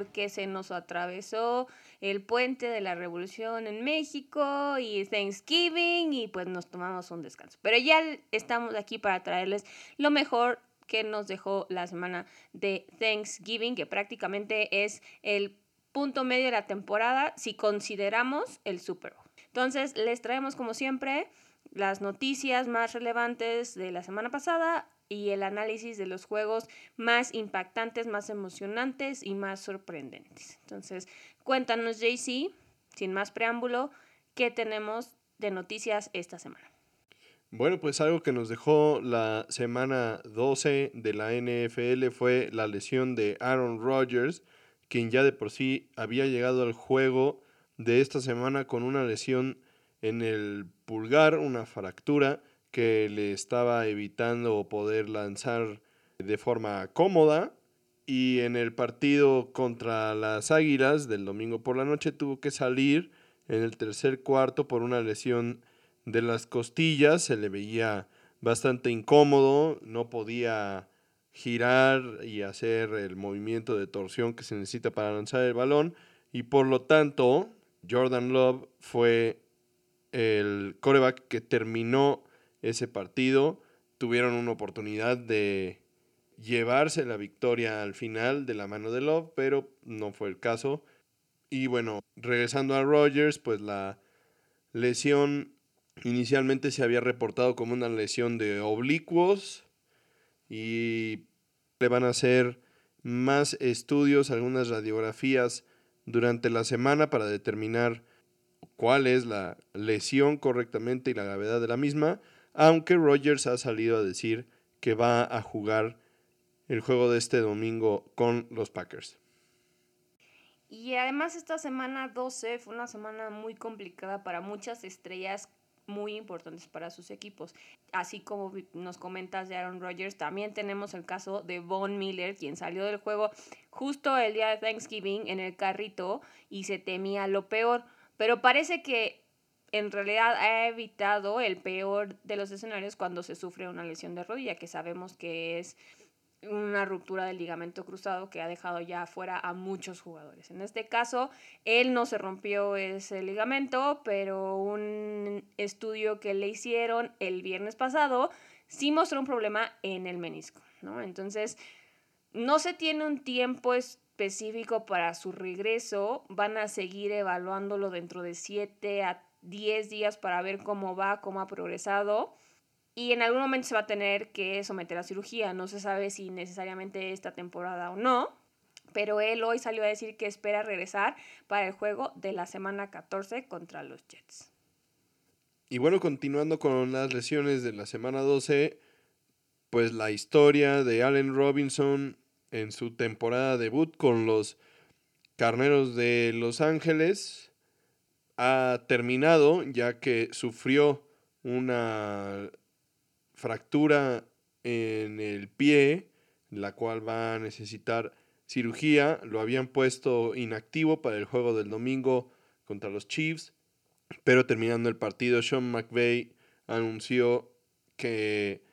porque se nos atravesó el puente de la revolución en México y Thanksgiving y pues nos tomamos un descanso. Pero ya estamos aquí para traerles lo mejor que nos dejó la semana de Thanksgiving, que prácticamente es el punto medio de la temporada si consideramos el Super Bowl. Entonces, les traemos como siempre las noticias más relevantes de la semana pasada y el análisis de los juegos más impactantes, más emocionantes y más sorprendentes. Entonces, cuéntanos, JC, sin más preámbulo, qué tenemos de noticias esta semana. Bueno, pues algo que nos dejó la semana 12 de la NFL fue la lesión de Aaron Rodgers, quien ya de por sí había llegado al juego de esta semana con una lesión en el pulgar, una fractura que le estaba evitando poder lanzar de forma cómoda. Y en el partido contra las Águilas del domingo por la noche tuvo que salir en el tercer cuarto por una lesión de las costillas. Se le veía bastante incómodo, no podía girar y hacer el movimiento de torsión que se necesita para lanzar el balón. Y por lo tanto, Jordan Love fue el coreback que terminó ese partido. Tuvieron una oportunidad de llevarse la victoria al final de la mano de Love, pero no fue el caso. Y bueno, regresando a Rogers, pues la lesión inicialmente se había reportado como una lesión de oblicuos y le van a hacer más estudios, algunas radiografías durante la semana para determinar cuál es la lesión correctamente y la gravedad de la misma, aunque Rogers ha salido a decir que va a jugar el juego de este domingo con los Packers. Y además esta semana 12 fue una semana muy complicada para muchas estrellas muy importantes para sus equipos. Así como nos comentas de Aaron Rodgers, también tenemos el caso de Von Miller, quien salió del juego justo el día de Thanksgiving en el carrito y se temía lo peor. Pero parece que en realidad ha evitado el peor de los escenarios cuando se sufre una lesión de rodilla, que sabemos que es una ruptura del ligamento cruzado que ha dejado ya fuera a muchos jugadores. En este caso, él no se rompió ese ligamento, pero un estudio que le hicieron el viernes pasado sí mostró un problema en el menisco, ¿no? Entonces, no se tiene un tiempo específico para su regreso, van a seguir evaluándolo dentro de 7 a 10 días para ver cómo va, cómo ha progresado y en algún momento se va a tener que someter a cirugía. No se sabe si necesariamente esta temporada o no, pero él hoy salió a decir que espera regresar para el juego de la semana 14 contra los Jets. Y bueno, continuando con las lesiones de la semana 12, pues la historia de Allen Robinson en su temporada debut con los Carneros de Los Ángeles ha terminado ya que sufrió una fractura en el pie, la cual va a necesitar cirugía. Lo habían puesto inactivo para el juego del domingo contra los Chiefs, pero terminando el partido, Sean McVay anunció que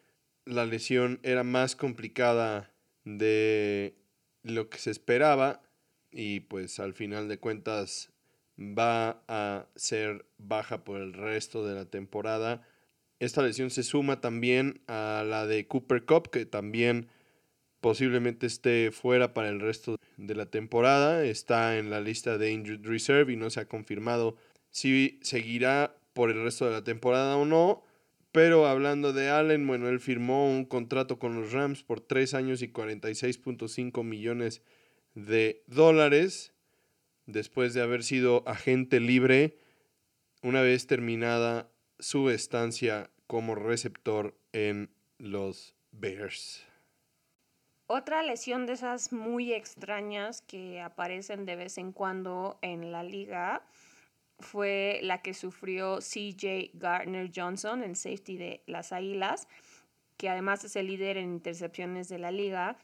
la lesión era más complicada de lo que se esperaba y pues al final de cuentas va a ser baja por el resto de la temporada esta lesión se suma también a la de Cooper Cup, que también posiblemente esté fuera para el resto de la temporada. Está en la lista de Injured Reserve y no se ha confirmado si seguirá por el resto de la temporada o no. Pero hablando de Allen, bueno, él firmó un contrato con los Rams por 3 años y 46.5 millones de dólares después de haber sido agente libre una vez terminada su estancia como receptor en los Bears. Otra lesión de esas muy extrañas que aparecen de vez en cuando en la liga fue la que sufrió CJ Gardner Johnson, el safety de las Águilas, que además es el líder en intercepciones de la liga.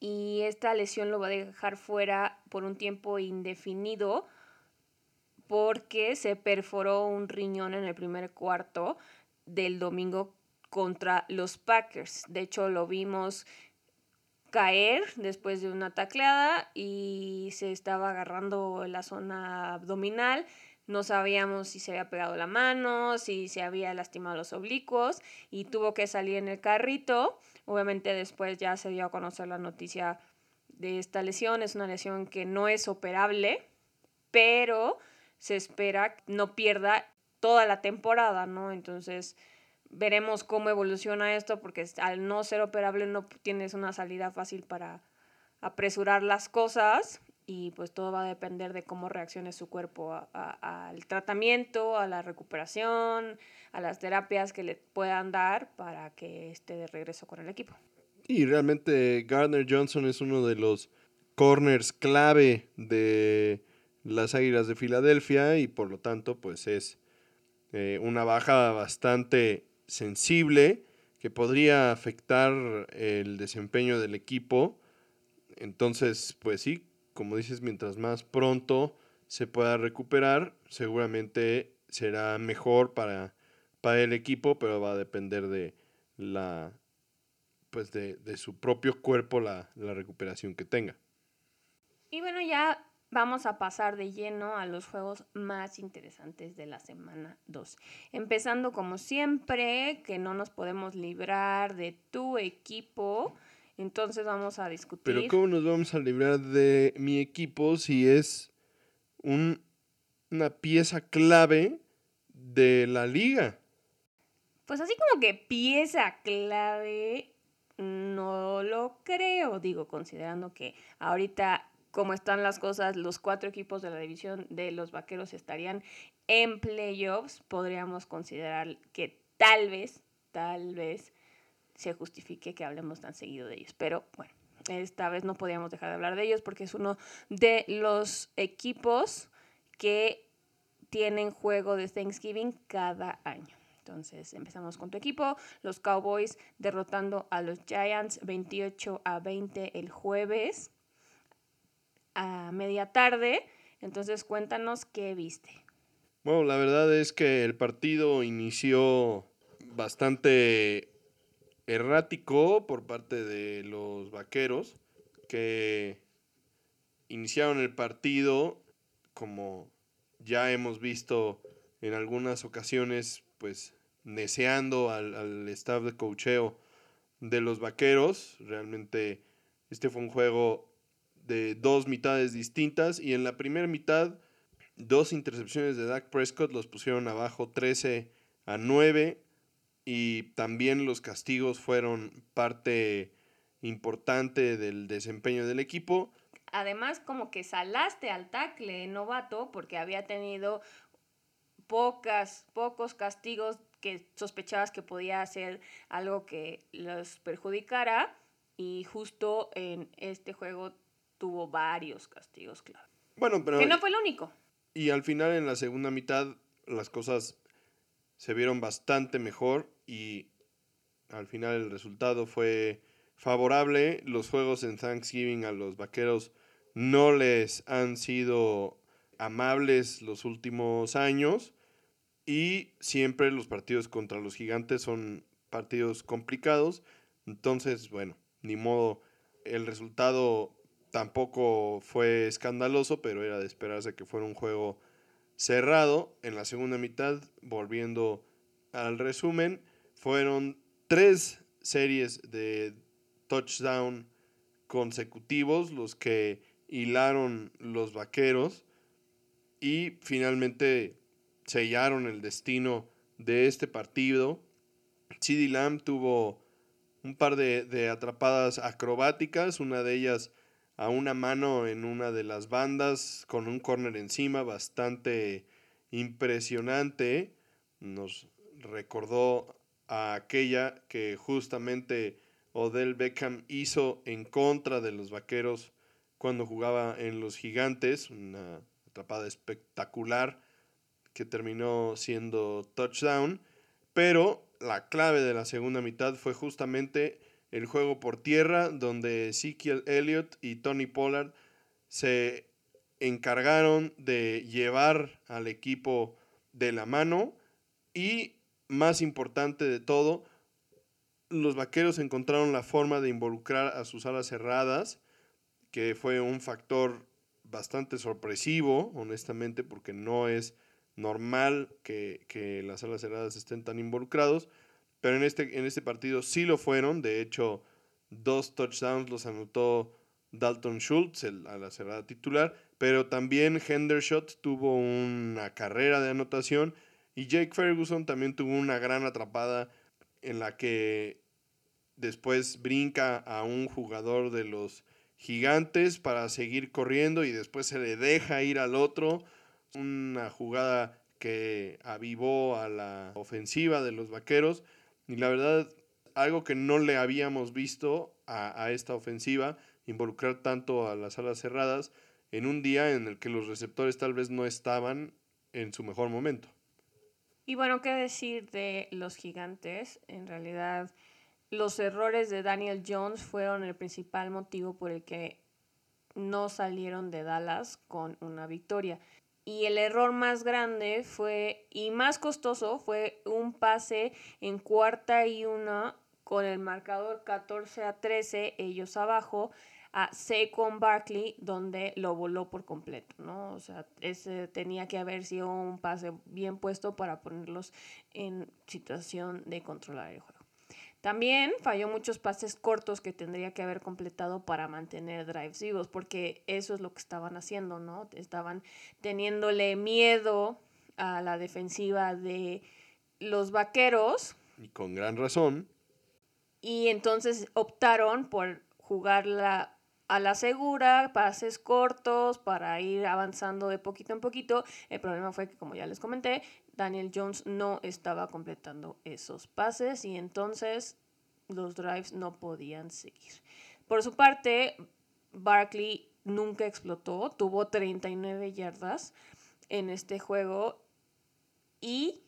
Y esta lesión lo va a dejar fuera por un tiempo indefinido porque se perforó un riñón en el primer cuarto del domingo contra los Packers. De hecho, lo vimos caer después de una tacleada y se estaba agarrando la zona abdominal. No sabíamos si se había pegado la mano, si se había lastimado los oblicuos y tuvo que salir en el carrito. Obviamente después ya se dio a conocer la noticia de esta lesión. Es una lesión que no es operable, pero se espera no pierda toda la temporada, ¿no? Entonces veremos cómo evoluciona esto porque al no ser operable no tienes una salida fácil para apresurar las cosas y pues todo va a depender de cómo reaccione su cuerpo al tratamiento, a la recuperación, a las terapias que le puedan dar para que esté de regreso con el equipo. Y realmente Gardner Johnson es uno de los corners clave de las Águilas de Filadelfia y por lo tanto pues es eh, una baja bastante sensible que podría afectar el desempeño del equipo. Entonces, pues sí, como dices, mientras más pronto se pueda recuperar, seguramente será mejor para, para el equipo, pero va a depender de la pues de, su propio cuerpo la, la recuperación que tenga. Y bueno, ya vamos a pasar de lleno a los juegos más interesantes de la semana 2. Empezando como siempre, que no nos podemos librar de tu equipo. Entonces vamos a discutir. Pero ¿cómo nos vamos a librar de mi equipo si es un, una pieza clave de la liga? Pues así como que pieza clave, no lo creo, digo, considerando que ahorita como están las cosas, los cuatro equipos de la división de los Vaqueros estarían en playoffs, podríamos considerar que tal vez, tal vez se justifique que hablemos tan seguido de ellos. Pero bueno, esta vez no podíamos dejar de hablar de ellos porque es uno de los equipos que tienen juego de Thanksgiving cada año. Entonces empezamos con tu equipo, los Cowboys derrotando a los Giants 28 a 20 el jueves a media tarde. Entonces cuéntanos qué viste. Bueno, la verdad es que el partido inició bastante errático por parte de los vaqueros que iniciaron el partido como ya hemos visto en algunas ocasiones pues deseando al, al staff de cocheo de los vaqueros. Realmente este fue un juego de dos mitades distintas y en la primera mitad dos intercepciones de Dak Prescott los pusieron abajo 13 a 9 y también los castigos fueron parte importante del desempeño del equipo. Además, como que salaste al tackle novato porque había tenido pocas, pocos castigos que sospechabas que podía hacer algo que los perjudicara y justo en este juego tuvo varios castigos, claro. Bueno, pero... Que no fue el único. Y al final, en la segunda mitad, las cosas se vieron bastante mejor y al final el resultado fue favorable. Los juegos en Thanksgiving a los Vaqueros no les han sido amables los últimos años y siempre los partidos contra los gigantes son partidos complicados. Entonces, bueno, ni modo, el resultado Tampoco fue escandaloso, pero era de esperarse que fuera un juego cerrado. En la segunda mitad, volviendo al resumen, fueron tres series de touchdown consecutivos los que hilaron los vaqueros y finalmente sellaron el destino de este partido. CD Lamb tuvo un par de, de atrapadas acrobáticas, una de ellas a una mano en una de las bandas con un corner encima bastante impresionante. Nos recordó a aquella que justamente Odell Beckham hizo en contra de los Vaqueros cuando jugaba en los Gigantes, una atrapada espectacular que terminó siendo touchdown, pero la clave de la segunda mitad fue justamente el juego por tierra, donde Ezekiel Elliott y Tony Pollard se encargaron de llevar al equipo de la mano y, más importante de todo, los vaqueros encontraron la forma de involucrar a sus alas cerradas, que fue un factor bastante sorpresivo, honestamente, porque no es normal que, que, las alas cerradas estén tan involucrados, pero en este, en este partido sí lo fueron, de hecho, dos touchdowns los anotó Dalton Schultz, el ala cerrada titular, pero también Hendershot tuvo una carrera de anotación. Y Jake Ferguson también tuvo una gran atrapada en la que después brinca a un jugador de los gigantes para seguir corriendo y después se le deja ir al otro. Una jugada que avivó a la ofensiva de los vaqueros y la verdad algo que no le habíamos visto a, a esta ofensiva involucrar tanto a las alas cerradas en un día en el que los receptores tal vez no estaban en su mejor momento. Y bueno, ¿qué decir de los gigantes? En realidad, los errores de Daniel Jones fueron el principal motivo por el que no salieron de Dallas con una victoria. Y el error más grande fue, y más costoso, fue un pase en cuarta y una con el marcador 14 a 13, ellos abajo, a Saquon Barkley, donde lo voló por completo, ¿no? O sea, ese tenía que haber sido un pase bien puesto para ponerlos en situación de controlar el juego. También falló muchos pases cortos que tendría que haber completado para mantener drives vivos, porque eso es lo que estaban haciendo, ¿no? Estaban teniéndole miedo a la defensiva de los vaqueros. Y con gran razón. Y entonces optaron por jugar la a la segura, pases cortos para ir avanzando de poquito en poquito. El problema fue que, como ya les comenté, Daniel Jones no estaba completando esos pases y entonces los drives no podían seguir. Por su parte, Barkley nunca explotó, tuvo 39 yardas en este juego y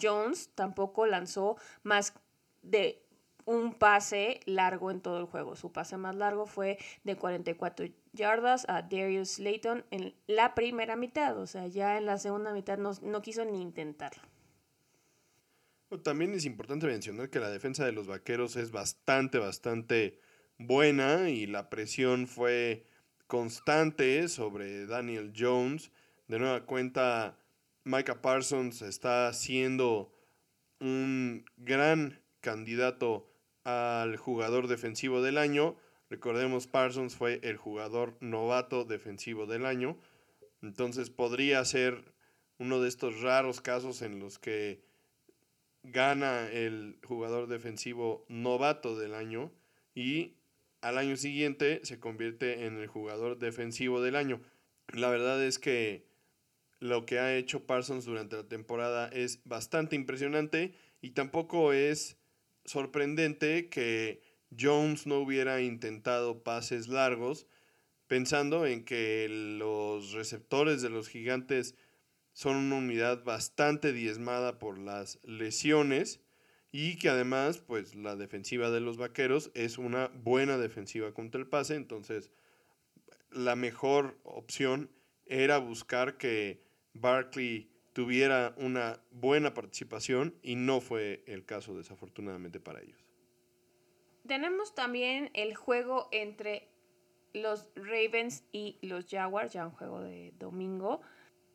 Jones tampoco lanzó más de un pase largo en todo el juego. Su pase más largo fue de 44 yardas a Darius Slayton en la primera mitad, o sea, ya en la segunda mitad no, no quiso ni intentarlo. También es importante mencionar que la defensa de los Vaqueros es bastante, bastante buena y la presión fue constante sobre Daniel Jones. De nueva cuenta, Micah Parsons está siendo un gran candidato al jugador defensivo del año. Recordemos, Parsons fue el jugador novato defensivo del año. Entonces podría ser uno de estos raros casos en los que gana el jugador defensivo novato del año y al año siguiente se convierte en el jugador defensivo del año. La verdad es que lo que ha hecho Parsons durante la temporada es bastante impresionante y tampoco es sorprendente que Jones no hubiera intentado pases largos, pensando en que los receptores de los gigantes son una unidad bastante diezmada por las lesiones y que además pues la defensiva de los vaqueros es una buena defensiva contra el pase, entonces la mejor opción era buscar que Barkley tuviera una buena participación y no fue el caso desafortunadamente para ellos. Tenemos también el juego entre los Ravens y los Jaguars, ya un juego de domingo.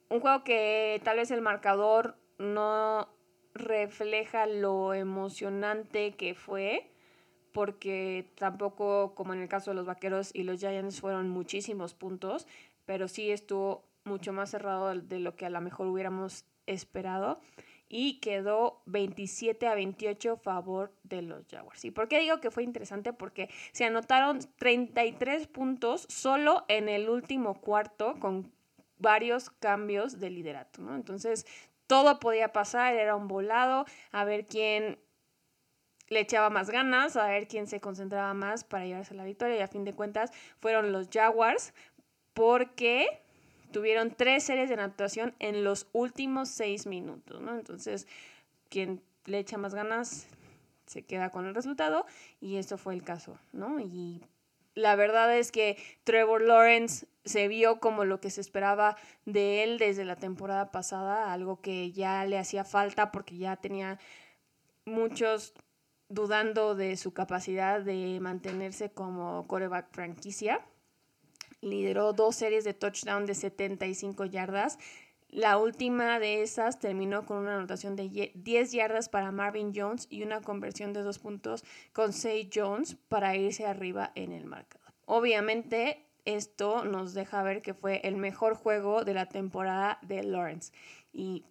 Un juego que tal vez el marcador no refleja lo emocionante que fue, porque tampoco, como en el caso de los Vaqueros y los Giants, fueron muchísimos puntos, pero sí estuvo mucho más cerrado de lo que a lo mejor hubiéramos esperado y quedó 27 a 28 a favor de los Jaguars. ¿Y por qué digo que fue interesante? Porque se anotaron 33 puntos solo en el último cuarto con varios cambios de liderato, ¿no? Entonces, todo podía pasar, era un volado, a ver quién le echaba más ganas, a ver quién se concentraba más para llevarse la victoria y a fin de cuentas fueron los Jaguars porque tuvieron tres series de anotación en los últimos seis minutos, ¿no? Entonces, quien le echa más ganas se queda con el resultado y esto fue el caso, ¿no? Y la verdad es que Trevor Lawrence se vio como lo que se esperaba de él desde la temporada pasada, algo que ya le hacía falta porque ya tenía muchos dudando de su capacidad de mantenerse como coreback franquicia. Lideró dos series de touchdown de 75 yardas. La última de esas terminó con una anotación de 10 yardas para Marvin Jones y una conversión de dos puntos con Say Jones para irse arriba en el marcador. Obviamente, esto nos deja ver que fue el mejor juego de la temporada de Lawrence. Y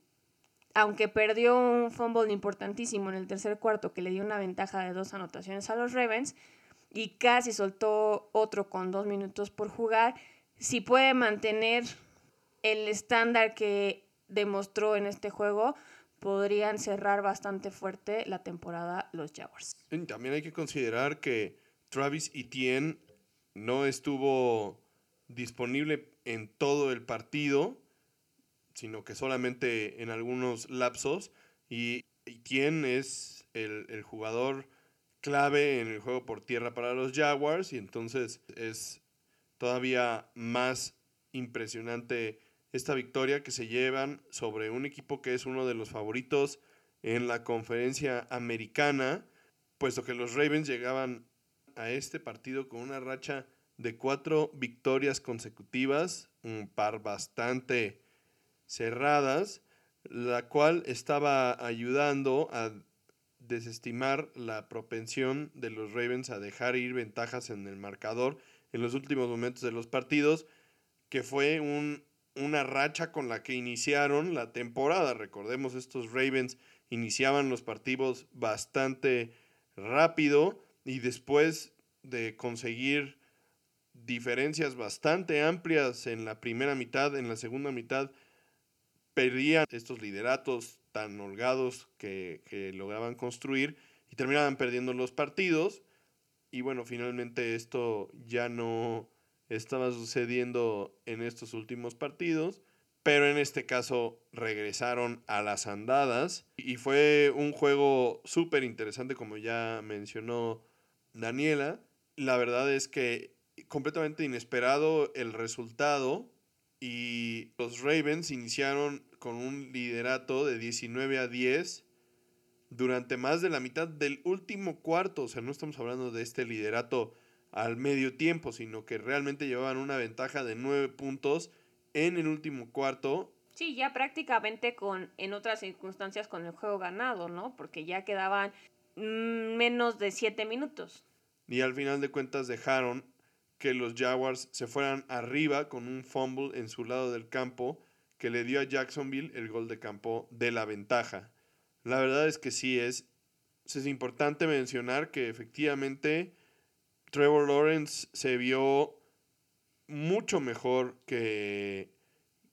aunque perdió un fumble importantísimo en el tercer cuarto que le dio una ventaja de dos anotaciones a los Ravens y casi soltó otro con dos minutos por jugar, si puede mantener el estándar que demostró en este juego, podrían cerrar bastante fuerte la temporada los Jaguars. También hay que considerar que Travis Etienne no estuvo disponible en todo el partido sino que solamente en algunos lapsos. Y Etienne es el, jugador clave en el juego por tierra para los Jaguars y entonces es todavía más impresionante esta victoria que se llevan sobre un equipo que es uno de los favoritos en la conferencia americana, puesto que los Ravens llegaban a este partido con una racha de cuatro victorias consecutivas, un par bastante cerradas, la cual estaba ayudando a desestimar la propensión de los Ravens a dejar ir ventajas en el marcador en los últimos momentos de los partidos, que fue un, una racha con la que iniciaron la temporada. Recordemos, estos Ravens iniciaban los partidos bastante rápido y después de conseguir diferencias bastante amplias en la primera mitad, en la segunda mitad perdían estos lideratos tan holgados que, lograban construir y terminaban perdiendo los partidos. Y bueno, finalmente esto ya no estaba sucediendo en estos últimos partidos, pero en este caso regresaron a las andadas y fue un juego súper interesante como ya mencionó Daniela. La verdad es que completamente inesperado el resultado y los Ravens iniciaron con un liderato de 19 a 10 durante más de la mitad del último cuarto. O sea, no estamos hablando de este liderato al medio tiempo, sino que realmente llevaban una ventaja de 9 puntos en el último cuarto. Sí, ya prácticamente con en otras circunstancias con el juego ganado, ¿no? Porque ya quedaban mm, menos de 7 minutos. Y al final de cuentas dejaron que los Jaguars se fueran arriba con un fumble en su lado del campo que le dio a Jacksonville el gol de campo de la ventaja. La verdad es que sí es, es importante mencionar que efectivamente Trevor Lawrence se vio mucho mejor que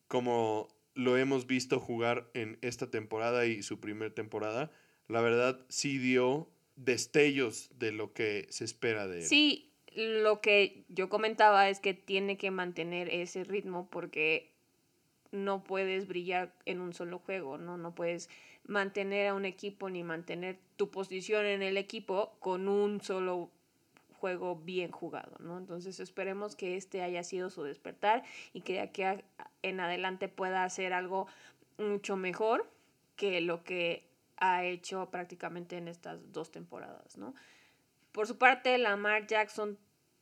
como lo hemos visto jugar en esta temporada y su primera temporada. La verdad sí dio destellos de lo que se espera de él. Sí, lo que yo comentaba es que tiene que mantener ese ritmo porque no puedes brillar en un solo juego, ¿no? No puedes mantener a un equipo ni mantener tu posición en el equipo con un solo juego bien jugado, ¿no? Entonces esperemos que este haya sido su despertar y que de aquí en adelante pueda hacer algo mucho mejor que lo que ha hecho prácticamente en estas dos temporadas, ¿no? Por su parte, Lamar Jackson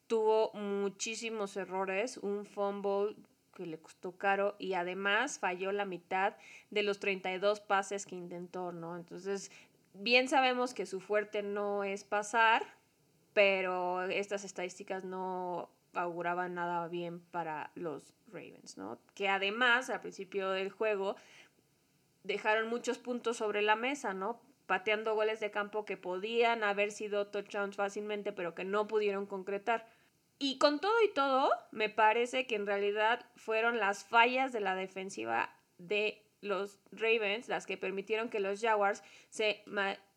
tuvo muchísimos errores, un fumble que le costó caro y además falló la mitad de los 32 pases que intentó, ¿no? Entonces, bien sabemos que su fuerte no es pasar, pero estas estadísticas no auguraban nada bien para los Ravens, ¿no? Que además, al principio del juego, dejaron muchos puntos sobre la mesa, ¿no? Pateando goles de campo que podían haber sido touchdowns fácilmente, pero que no pudieron concretar. Y con todo y todo, me parece que en realidad fueron las fallas de la defensiva de los Ravens las que permitieron que los Jaguars se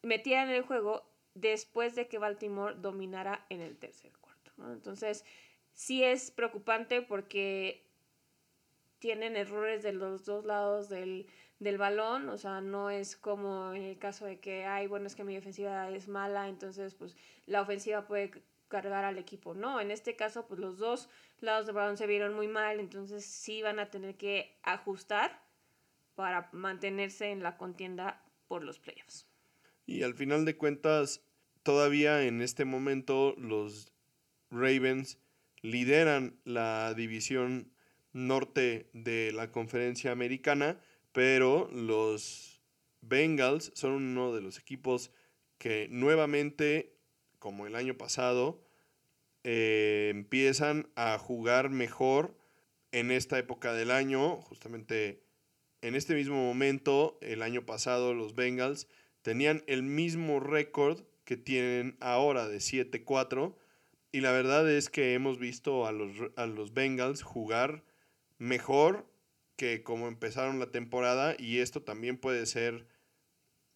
metieran en el juego después de que Baltimore dominara en el tercer cuarto. Entonces, sí es preocupante porque tienen errores de los dos lados del, del balón, o sea, no es como en el caso de que, ay, bueno, es que mi defensiva es mala, entonces pues la ofensiva puede cargar al equipo. No, en este caso, pues los dos lados del balón se vieron muy mal, entonces sí van a tener que ajustar para mantenerse en la contienda por los playoffs. Y al final de cuentas, todavía en este momento los Ravens lideran la división norte de la conferencia americana, pero los Bengals son uno de los equipos que nuevamente, como el año pasado, eh, empiezan a jugar mejor en esta época del año. Justamente en este mismo momento, el año pasado, los Bengals tenían el mismo récord que tienen ahora de 7-4. Y la verdad es que hemos visto a los, a los Bengals jugar mejor que como empezaron la temporada y esto también puede ser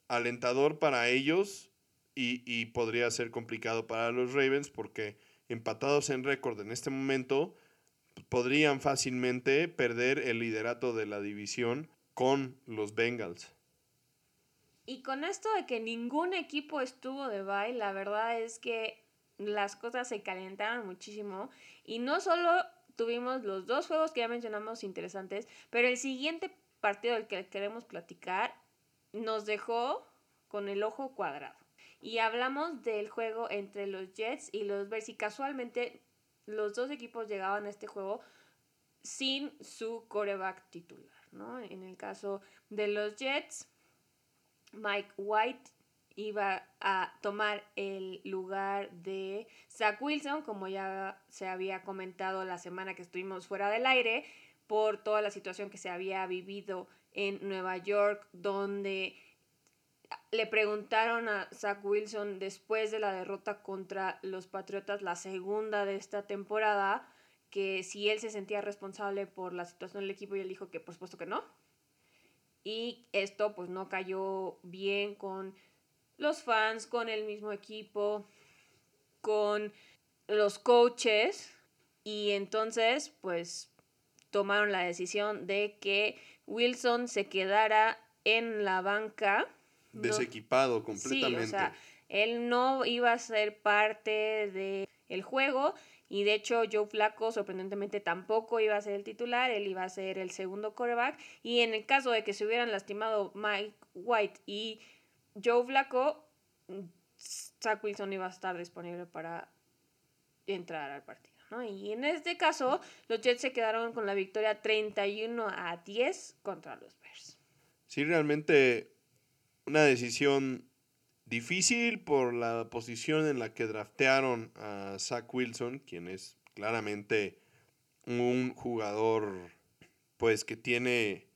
alentador para ellos y, podría ser complicado para los Ravens porque empatados en récord en este momento podrían fácilmente perder el liderato de la división con los Bengals. Y con esto de que ningún equipo estuvo de bye, la verdad es que las cosas se calentaron muchísimo y no solo tuvimos los dos juegos que ya mencionamos interesantes, pero el siguiente partido del que queremos platicar nos dejó con el ojo cuadrado. Y hablamos del juego entre los Jets y los Bears y casualmente los dos equipos llegaban a este juego sin su coreback titular, ¿no? En el caso de los Jets, Mike White iba a tomar el lugar de Zach Wilson, como ya se había comentado la semana que estuvimos fuera del aire, por toda la situación que se había vivido en Nueva York, donde le preguntaron a Zach Wilson después de la derrota contra los Patriotas, la segunda de esta temporada, que si él se sentía responsable por la situación del equipo y él dijo que por supuesto que no. Y esto pues no cayó bien con los fans, con el mismo equipo, con los coaches y entonces pues tomaron la decisión de que Wilson se quedara en la banca. Desequipado completamente. Sí, o sea, él no iba a ser parte del el juego y de hecho Joe Flaco sorprendentemente tampoco iba a ser el titular, él iba a ser el segundo quarterback y en el caso de que se hubieran lastimado Mike White y Joe Flaco, Zach Wilson iba a estar disponible para entrar al partido. ¿no? Y en este caso, los Jets se quedaron con la victoria 31 a 10 contra los Bears. Sí, realmente una decisión difícil por la posición en la que draftearon a Zach Wilson, quien es claramente un jugador pues que tiene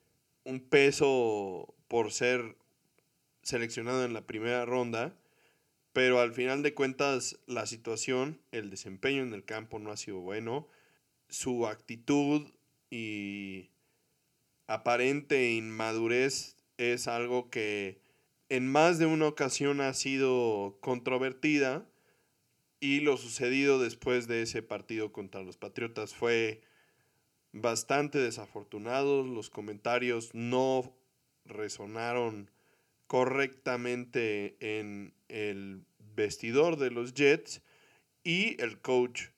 un peso por ser seleccionado en la primera ronda, pero al final de cuentas la situación, el desempeño en el campo no ha sido bueno, su actitud y aparente inmadurez es algo que en más de una ocasión ha sido controvertida y lo sucedido después de ese partido contra los Patriotas fue bastante desafortunado, los comentarios no resonaron correctamente en el vestidor de los Jets y el coach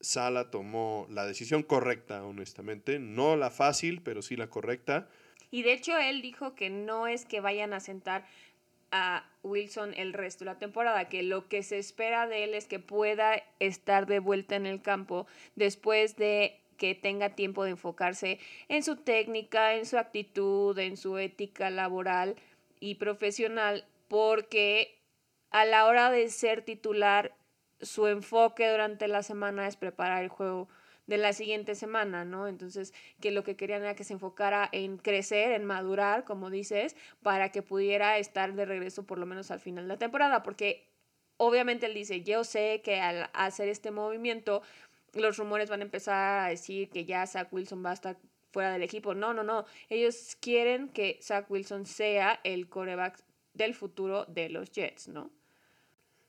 Sala tomó la decisión correcta, honestamente, no la fácil, pero sí la correcta. Y de hecho él dijo que no es que vayan a sentar a Wilson el resto de la temporada, que lo que se espera de él es que pueda estar de vuelta en el campo después de que tenga tiempo de enfocarse en su técnica, en su actitud, en su ética laboral y profesional porque a la hora de ser titular, su enfoque durante la semana es preparar el juego de la siguiente semana, ¿no? Entonces, que lo que querían era que se enfocara en crecer, en madurar, como dices, para que pudiera estar de regreso por lo menos al final de la temporada, porque obviamente él dice, yo sé que al hacer este movimiento, los rumores van a empezar a decir que ya Zach Wilson va a estar fuera del equipo. No, no, no. Ellos quieren que Zach Wilson sea el coreback del futuro de los Jets, ¿no?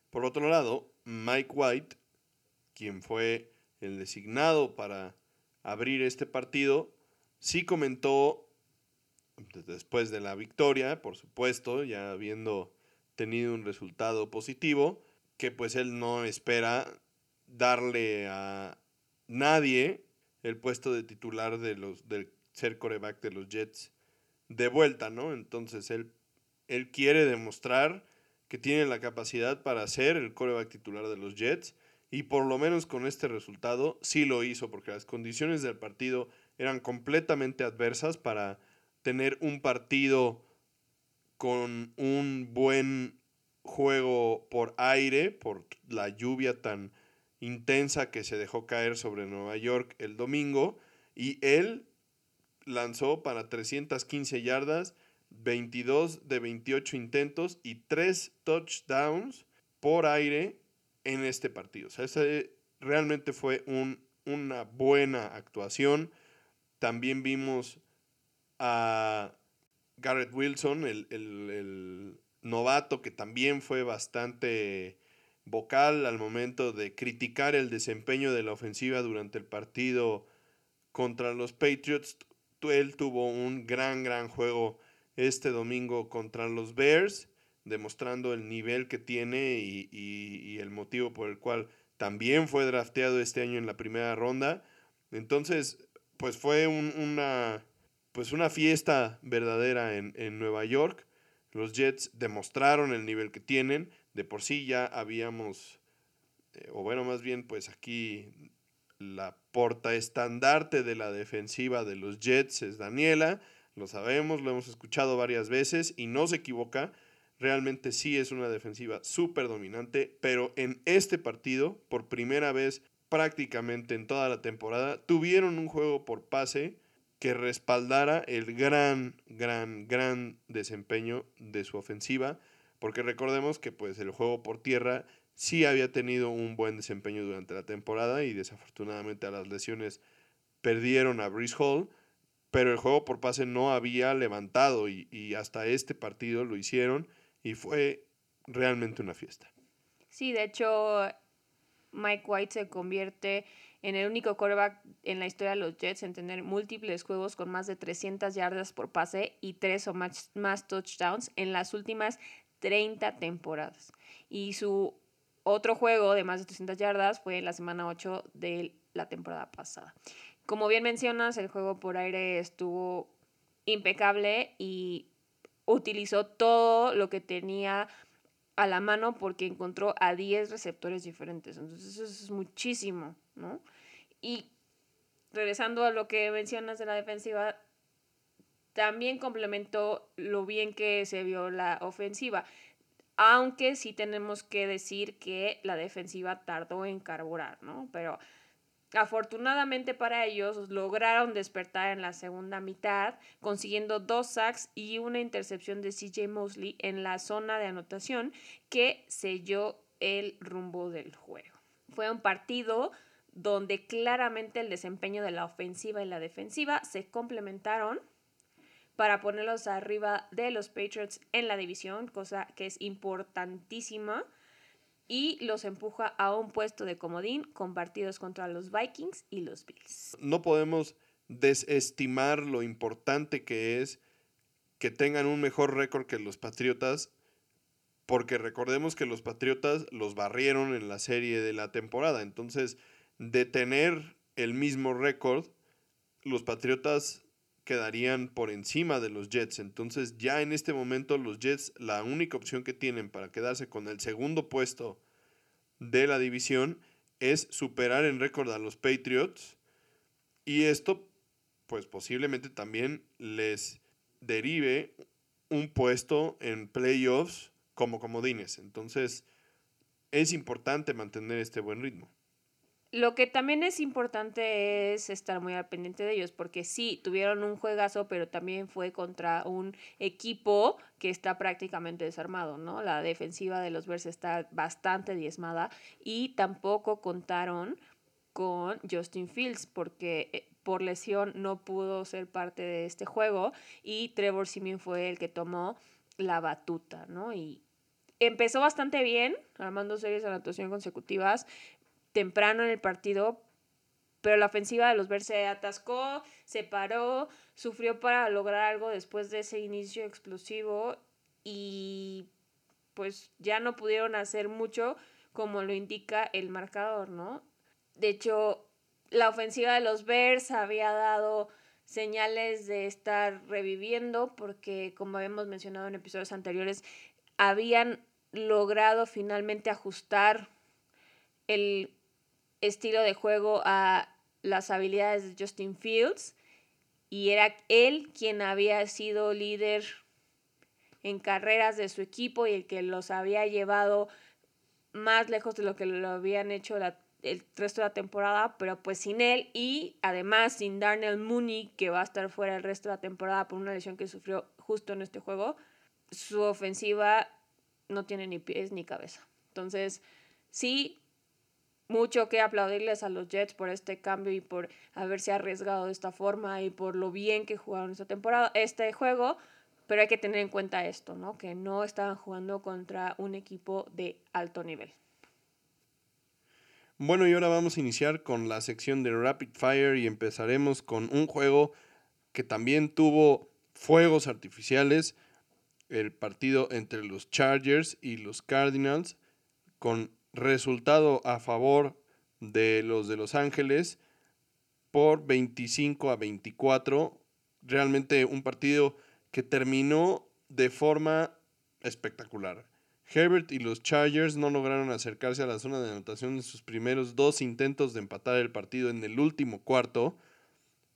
Por otro lado, Mike White, quien fue el designado para abrir este partido, sí comentó después de la victoria, por supuesto, ya habiendo tenido un resultado positivo, que pues él no espera darle a nadie el puesto de titular de los, del ser coreback de los Jets de vuelta, ¿no? Entonces él, él quiere demostrar que tiene la capacidad para ser el coreback titular de los Jets. Y por lo menos con este resultado sí lo hizo, porque las condiciones del partido eran completamente adversas para tener un partido con un buen juego por aire, por la lluvia tan intensa que se dejó caer sobre Nueva York el domingo. Y él lanzó para 315 yardas, 22 de 28 intentos y 3 touchdowns por aire en este partido. O sea, realmente fue una buena actuación. También vimos a Garrett Wilson, el, novato, que también fue bastante vocal al momento de criticar el desempeño de la ofensiva durante el partido contra los Patriots. Él tuvo un gran, gran juego este domingo contra los Bears, demostrando el nivel que tiene y el motivo por el cual también fue drafteado este año en la primera ronda. Entonces, pues fue una, pues una fiesta verdadera en, Nueva York. Los Jets demostraron el nivel que tienen. De por sí ya habíamos, eh, o bueno, más bien, pues aquí la porta estandarte de la defensiva de los Jets es Daniela. Lo sabemos, lo hemos escuchado varias veces y no se equivoca. Realmente sí es una defensiva súper dominante, pero en este partido, por primera vez prácticamente en toda la temporada, tuvieron un juego por pase que respaldara el gran, gran, gran desempeño de su ofensiva, porque recordemos que pues el juego por tierra sí había tenido un buen desempeño durante la temporada y desafortunadamente a las lesiones perdieron a Brice Hall, pero el juego por pase no había levantado y, y hasta este partido lo hicieron y fue realmente una fiesta. Sí, de hecho Mike White se convierte en el único quarterback en la historia de los Jets en tener múltiples juegos con más de 300 yardas por pase y tres o más, más touchdowns en las últimas 30 temporadas. Y su otro juego de más de 300 yardas fue en la semana 8 de la temporada pasada. Como bien mencionas, el juego por aire estuvo impecable y utilizó todo lo que tenía a la mano porque encontró a 10 receptores diferentes. Entonces eso es muchísimo, ¿no? Y regresando a lo que mencionas de la defensiva, también complementó lo bien que se vio la ofensiva. Aunque sí tenemos que decir que la defensiva tardó en carburar, ¿no? Pero Afortunadamente para ellos lograron despertar en la segunda mitad, consiguiendo dos sacks y una intercepción de CJ Mosley en la zona de anotación que selló el rumbo del juego. Fue un partido donde claramente el desempeño de la ofensiva y la defensiva se complementaron para ponerlos arriba de los Patriots en la división, cosa que es importantísima y los empuja a un puesto de comodín con partidos contra los Vikings y los Bills. No podemos desestimar lo importante que es que tengan un mejor récord que los Patriotas, porque recordemos que los Patriotas los barrieron en la serie de la temporada. Entonces, de tener el mismo récord, los Patriotas quedarían por encima de los Jets. Entonces ya en este momento los Jets la única opción que tienen para quedarse con el segundo puesto de la división es superar en récord a los Patriots y esto pues posiblemente también les derive un puesto en playoffs como comodines. Entonces es importante mantener este buen ritmo. Lo que también es importante es estar muy al pendiente de ellos, porque sí, tuvieron un juegazo, pero también fue contra un equipo que está prácticamente desarmado, ¿no? La defensiva de los Bears está bastante diezmada y tampoco contaron con Justin Fields, porque eh, por lesión no pudo ser parte de este juego y Trevor Simeon fue el que tomó la batuta, ¿no? Y empezó bastante bien, armando series de anotación consecutivas, temprano en el partido, pero la ofensiva de los Bears se atascó, se paró, sufrió para lograr algo después de ese inicio explosivo y pues ya no pudieron hacer mucho como lo indica el marcador, ¿no? De hecho, la ofensiva de los Bears había dado señales de estar reviviendo porque como habíamos mencionado en episodios anteriores, habían logrado finalmente ajustar el estilo de juego a las habilidades de Justin Fields y era él quien había sido líder en carreras de su equipo y el que los había llevado más lejos de lo que lo habían hecho el resto de la temporada, pero pues sin él y además sin Darnell Mooney, que va a estar fuera el resto de la temporada por una lesión que sufrió justo en este juego, su ofensiva no tiene ni pies ni cabeza. Entonces, sí, mucho que aplaudirles a los Jets por este cambio y por haberse arriesgado de esta forma y por lo bien que jugaron esta temporada, este juego, pero hay que tener en cuenta esto, ¿no? Que no estaban jugando contra un equipo de alto nivel. Bueno, y ahora vamos a iniciar con la sección de Rapid Fire y empezaremos con un juego que también tuvo fuegos artificiales, el partido entre los Chargers y los Cardinals, con resultado a favor de los de Los Ángeles por 25 a 24. Realmente un partido que terminó de forma espectacular. Herbert y los Chargers no lograron acercarse a la zona de anotación en sus primeros dos intentos de empatar el partido en el último cuarto,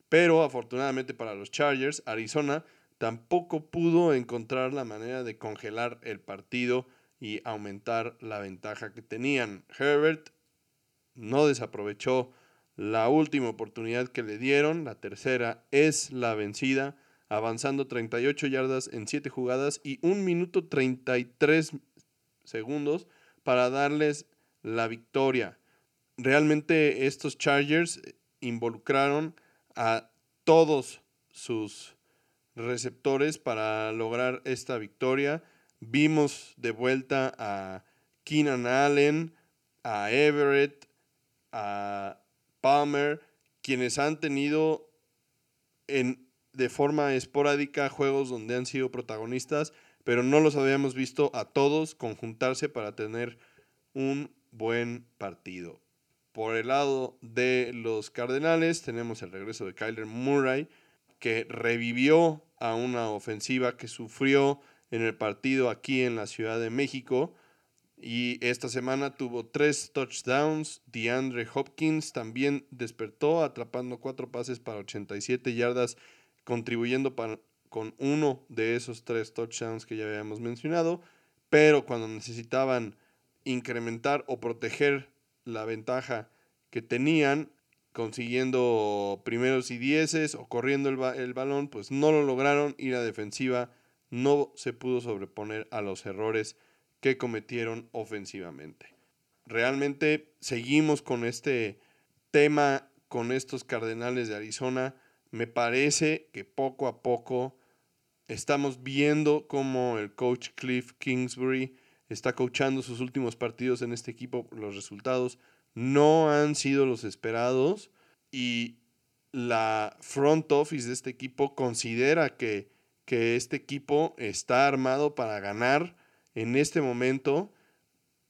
pero afortunadamente para los Chargers, Arizona tampoco pudo encontrar la manera de congelar el partido y aumentar la ventaja que tenían. Herbert no desaprovechó la última oportunidad que le dieron, la tercera es la vencida, avanzando 38 yardas en 7 jugadas y 1 minuto 33 segundos para darles la victoria. Realmente estos Chargers involucraron a todos sus receptores para lograr esta victoria. Vimos de vuelta a Keenan Allen, a Everett, a Palmer, quienes han tenido en, de forma esporádica juegos donde han sido protagonistas, pero no los habíamos visto a todos conjuntarse para tener un buen partido. Por el lado de los Cardenales tenemos el regreso de Kyler Murray, que revivió a una ofensiva que sufrió en el partido aquí en la Ciudad de México. Y esta semana tuvo tres touchdowns. DeAndre Hopkins también despertó, atrapando cuatro pases para 87 yardas, contribuyendo con uno de esos tres touchdowns que ya habíamos mencionado. Pero cuando necesitaban incrementar o proteger la ventaja que tenían, consiguiendo primeros y dieces o corriendo el, balón, pues no lo lograron y la defensiva no se pudo sobreponer a los errores que cometieron ofensivamente. Realmente seguimos con este tema con estos Cardenales de Arizona. Me parece que poco a poco estamos viendo cómo el coach Cliff Kingsbury está coachando sus últimos partidos en este equipo. Los resultados no han sido los esperados y la front office de este equipo considera que que este equipo está armado para ganar en este momento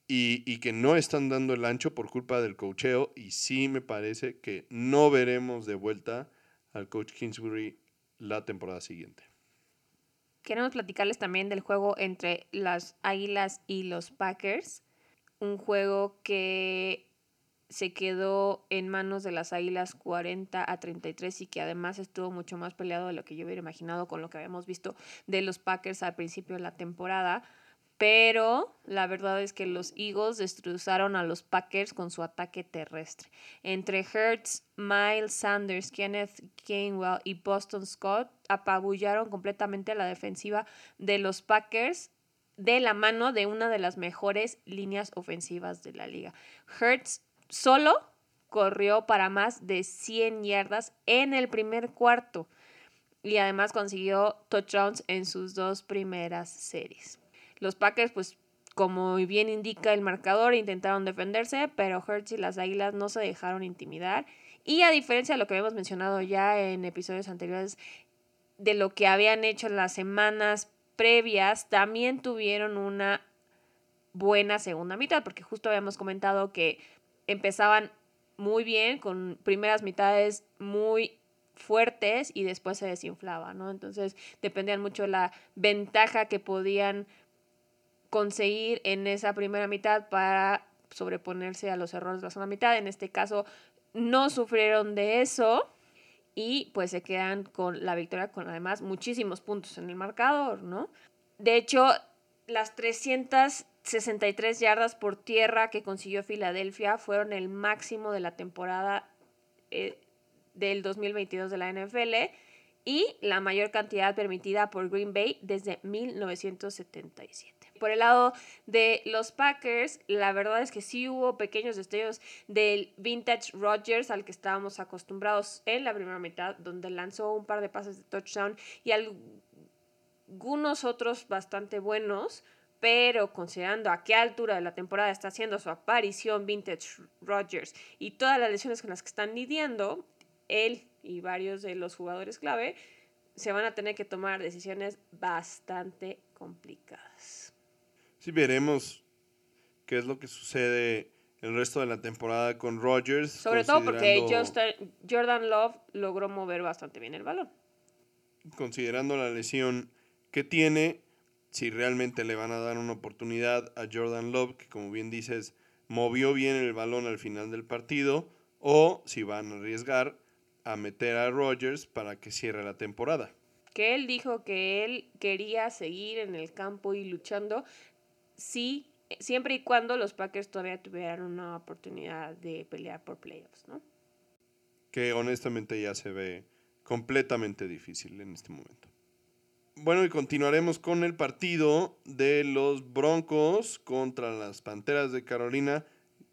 y, que no están dando el ancho por culpa del cocheo y sí me parece que no veremos de vuelta al coach Kingsbury la temporada siguiente. Queremos platicarles también del juego entre las Águilas y los Packers, un juego que se quedó en manos de las Águilas 40 a 33 y que además estuvo mucho más peleado de lo que yo hubiera imaginado con lo que habíamos visto de los Packers al principio de la temporada. Pero la verdad es que los Eagles destrozaron a los Packers con su ataque terrestre. Entre Hertz, Miles Sanders, Kenneth Gainwell y Boston Scott apabullaron completamente la defensiva de los Packers de la mano de una de las mejores líneas ofensivas de la liga. Hertz solo corrió para más de 100 yardas en el primer cuarto y además consiguió touchdowns en sus dos primeras series. Los Packers, pues como bien indica el marcador, intentaron defenderse, pero Hertz y las Águilas no se dejaron intimidar. Y a diferencia de lo que habíamos mencionado ya en episodios anteriores, de lo que habían hecho las semanas previas, también tuvieron una buena segunda mitad, porque justo habíamos comentado que empezaban muy bien, con primeras mitades muy fuertes y después se desinflaba, ¿no? Entonces dependían mucho de la ventaja que podían conseguir en esa primera mitad para sobreponerse a los errores de la segunda mitad. En este caso, no sufrieron de eso y pues se quedan con la victoria con además muchísimos puntos en el marcador, ¿no? De hecho, las 363 yardas por tierra que consiguió Filadelfia fueron el máximo de la temporada eh, del 2022 de la NFL y la mayor cantidad permitida por Green Bay desde 1977. Por el lado de los Packers, la verdad es que sí hubo pequeños destellos del vintage Rodgers al que estábamos acostumbrados en la primera mitad, donde lanzó un par de pases de touchdown y algunos otros bastante buenos, pero considerando a qué altura de la temporada está haciendo su aparición Vintage Rodgers y todas las lesiones con las que están lidiando, él y varios de los jugadores clave se van a tener que tomar decisiones bastante complicadas. Sí, veremos qué es lo que sucede el resto de la temporada con Rodgers. Sobre todo porque Jordan Love logró mover bastante bien el balón. Considerando la lesión que tiene, si realmente le van a dar una oportunidad a Jordan Love, que como bien dices, movió bien el balón al final del partido, o si van a arriesgar a meter a Rodgers para que cierre la temporada. Que él dijo que él quería seguir en el campo y luchando, sí, siempre y cuando los Packers todavía tuvieran una oportunidad de pelear por playoffs, ¿no? Que honestamente ya se ve completamente difícil en este momento. Bueno, y continuaremos con el partido de los Broncos contra las Panteras de Carolina.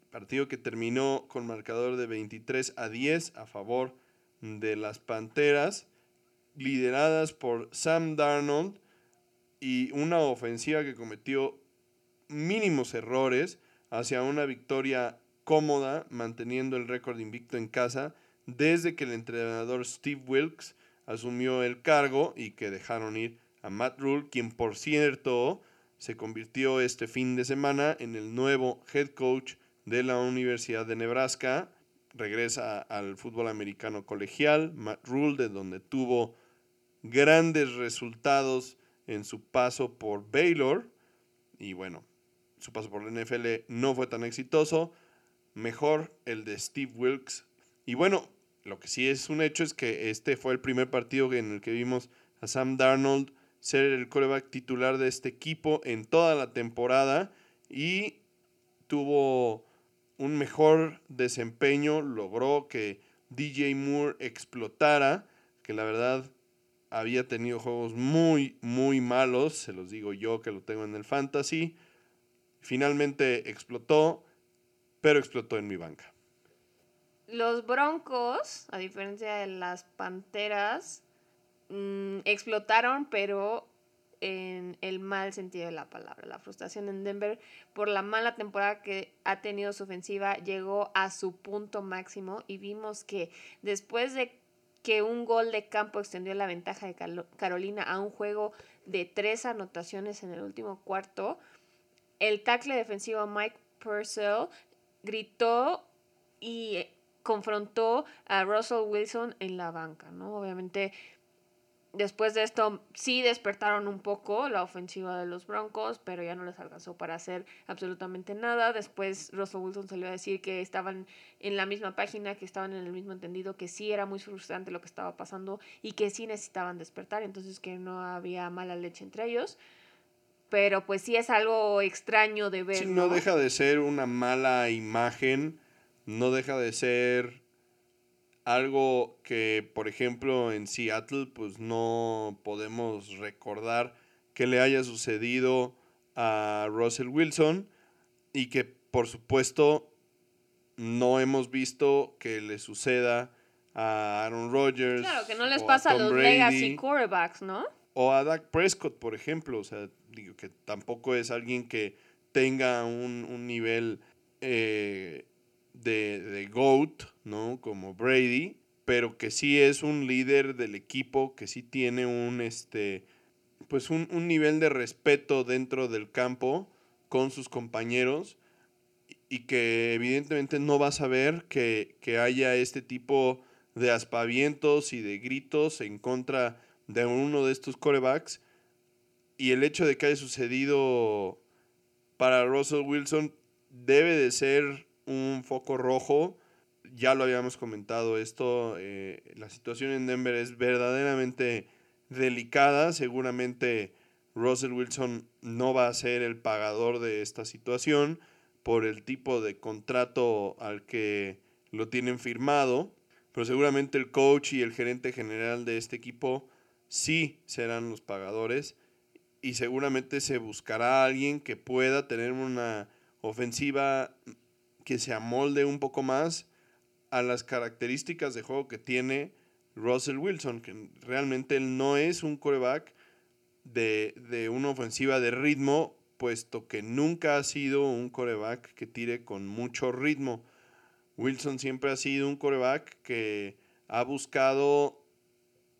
Partido que terminó con marcador de 23 a 10 a favor de las Panteras, lideradas por Sam Darnold y una ofensiva que cometió mínimos errores hacia una victoria cómoda, manteniendo el récord invicto en casa desde que el entrenador Steve Wilkes asumió el cargo y que dejaron ir a Matt Rule, quien por cierto se convirtió este fin de semana en el nuevo head coach de la Universidad de Nebraska regresa al fútbol americano colegial, Matt Rule, de donde tuvo grandes resultados en su paso por Baylor. Y bueno, su paso por la NFL no fue tan exitoso. Mejor el de Steve Wilkes. Y bueno, lo que sí es un hecho es que este fue el primer partido en el que vimos a Sam Darnold ser el coreback titular de este equipo en toda la temporada. Y tuvo un mejor desempeño, logró que DJ Moore explotara, que la verdad había tenido juegos muy, muy malos, se los digo yo que lo tengo en el fantasy. Finalmente explotó, pero explotó en mi banca. Los Broncos, a diferencia de las Panteras, mm, explotaron, pero en el mal sentido de la palabra. La frustración en Denver por la mala temporada que ha tenido su ofensiva llegó a su punto máximo y vimos que después de que un gol de campo extendió la ventaja de Carolina a un juego de tres anotaciones en el último cuarto, el tackle defensivo Mike Purcell gritó y confrontó a Russell Wilson en la banca, ¿no? Obviamente Después de esto sí despertaron un poco la ofensiva de los Broncos, pero ya no les alcanzó para hacer absolutamente nada. Después Russell Wilson salió a decir que estaban en la misma página, que estaban en el mismo entendido, que sí era muy frustrante lo que estaba pasando y que sí necesitaban despertar, entonces que no había mala leche entre ellos. Pero pues sí es algo extraño de ver. Sí, no deja de ser una mala imagen, no deja de ser algo que, por ejemplo, en Seattle, pues no podemos recordar que le haya sucedido a Russell Wilson y que, por supuesto, no hemos visto que le suceda a Aaron Rodgers. Claro, que no les pasa a, los legacy quarterbacks, ¿no? O a Dak Prescott, por ejemplo. O sea, digo que tampoco es alguien que tenga un, un nivel eh, de, de GOAT, ¿no? Como Brady, pero que sí es un líder del equipo, que sí tiene un, este, pues un, nivel de respeto dentro del campo con sus compañeros y que evidentemente no vas a ver que, que haya este tipo de aspavientos y de gritos en contra de uno de estos corebacks y el hecho de que haya sucedido para Russell Wilson debe de ser un foco rojo. Ya lo habíamos comentado esto, eh, la situación en Denver es verdaderamente delicada. Seguramente Russell Wilson no va a ser el pagador de esta situación por el tipo de contrato al que lo tienen firmado, pero seguramente el coach y el gerente general de este equipo sí serán los pagadores y seguramente se buscará a alguien que pueda tener una ofensiva que se amolde un poco más a las características de juego que tiene Russell Wilson, que realmente él no es un coreback de, de una ofensiva de ritmo, puesto que nunca ha sido un coreback que tire con mucho ritmo. Wilson siempre ha sido un coreback que ha buscado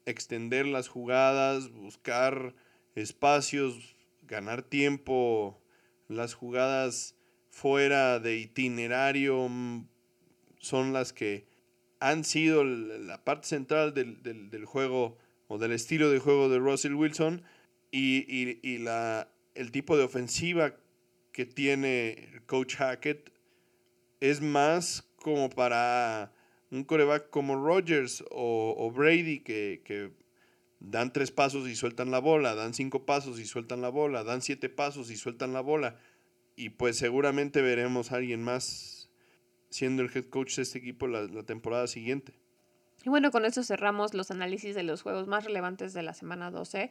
extender las jugadas, buscar espacios, ganar tiempo, las jugadas fuera de itinerario mm, son las que han sido la parte central del, juego o del estilo de juego de Russell Wilson y, la, el tipo de ofensiva que tiene coach Hackett es más como para un coreback como Rogers o, Brady que, que, dan tres pasos y sueltan la bola, dan cinco pasos y sueltan la bola, dan siete pasos y sueltan la bola. Y pues seguramente veremos a alguien más siendo el head coach de este equipo la, temporada siguiente. Y bueno, con eso cerramos los análisis de los juegos más relevantes de la semana 12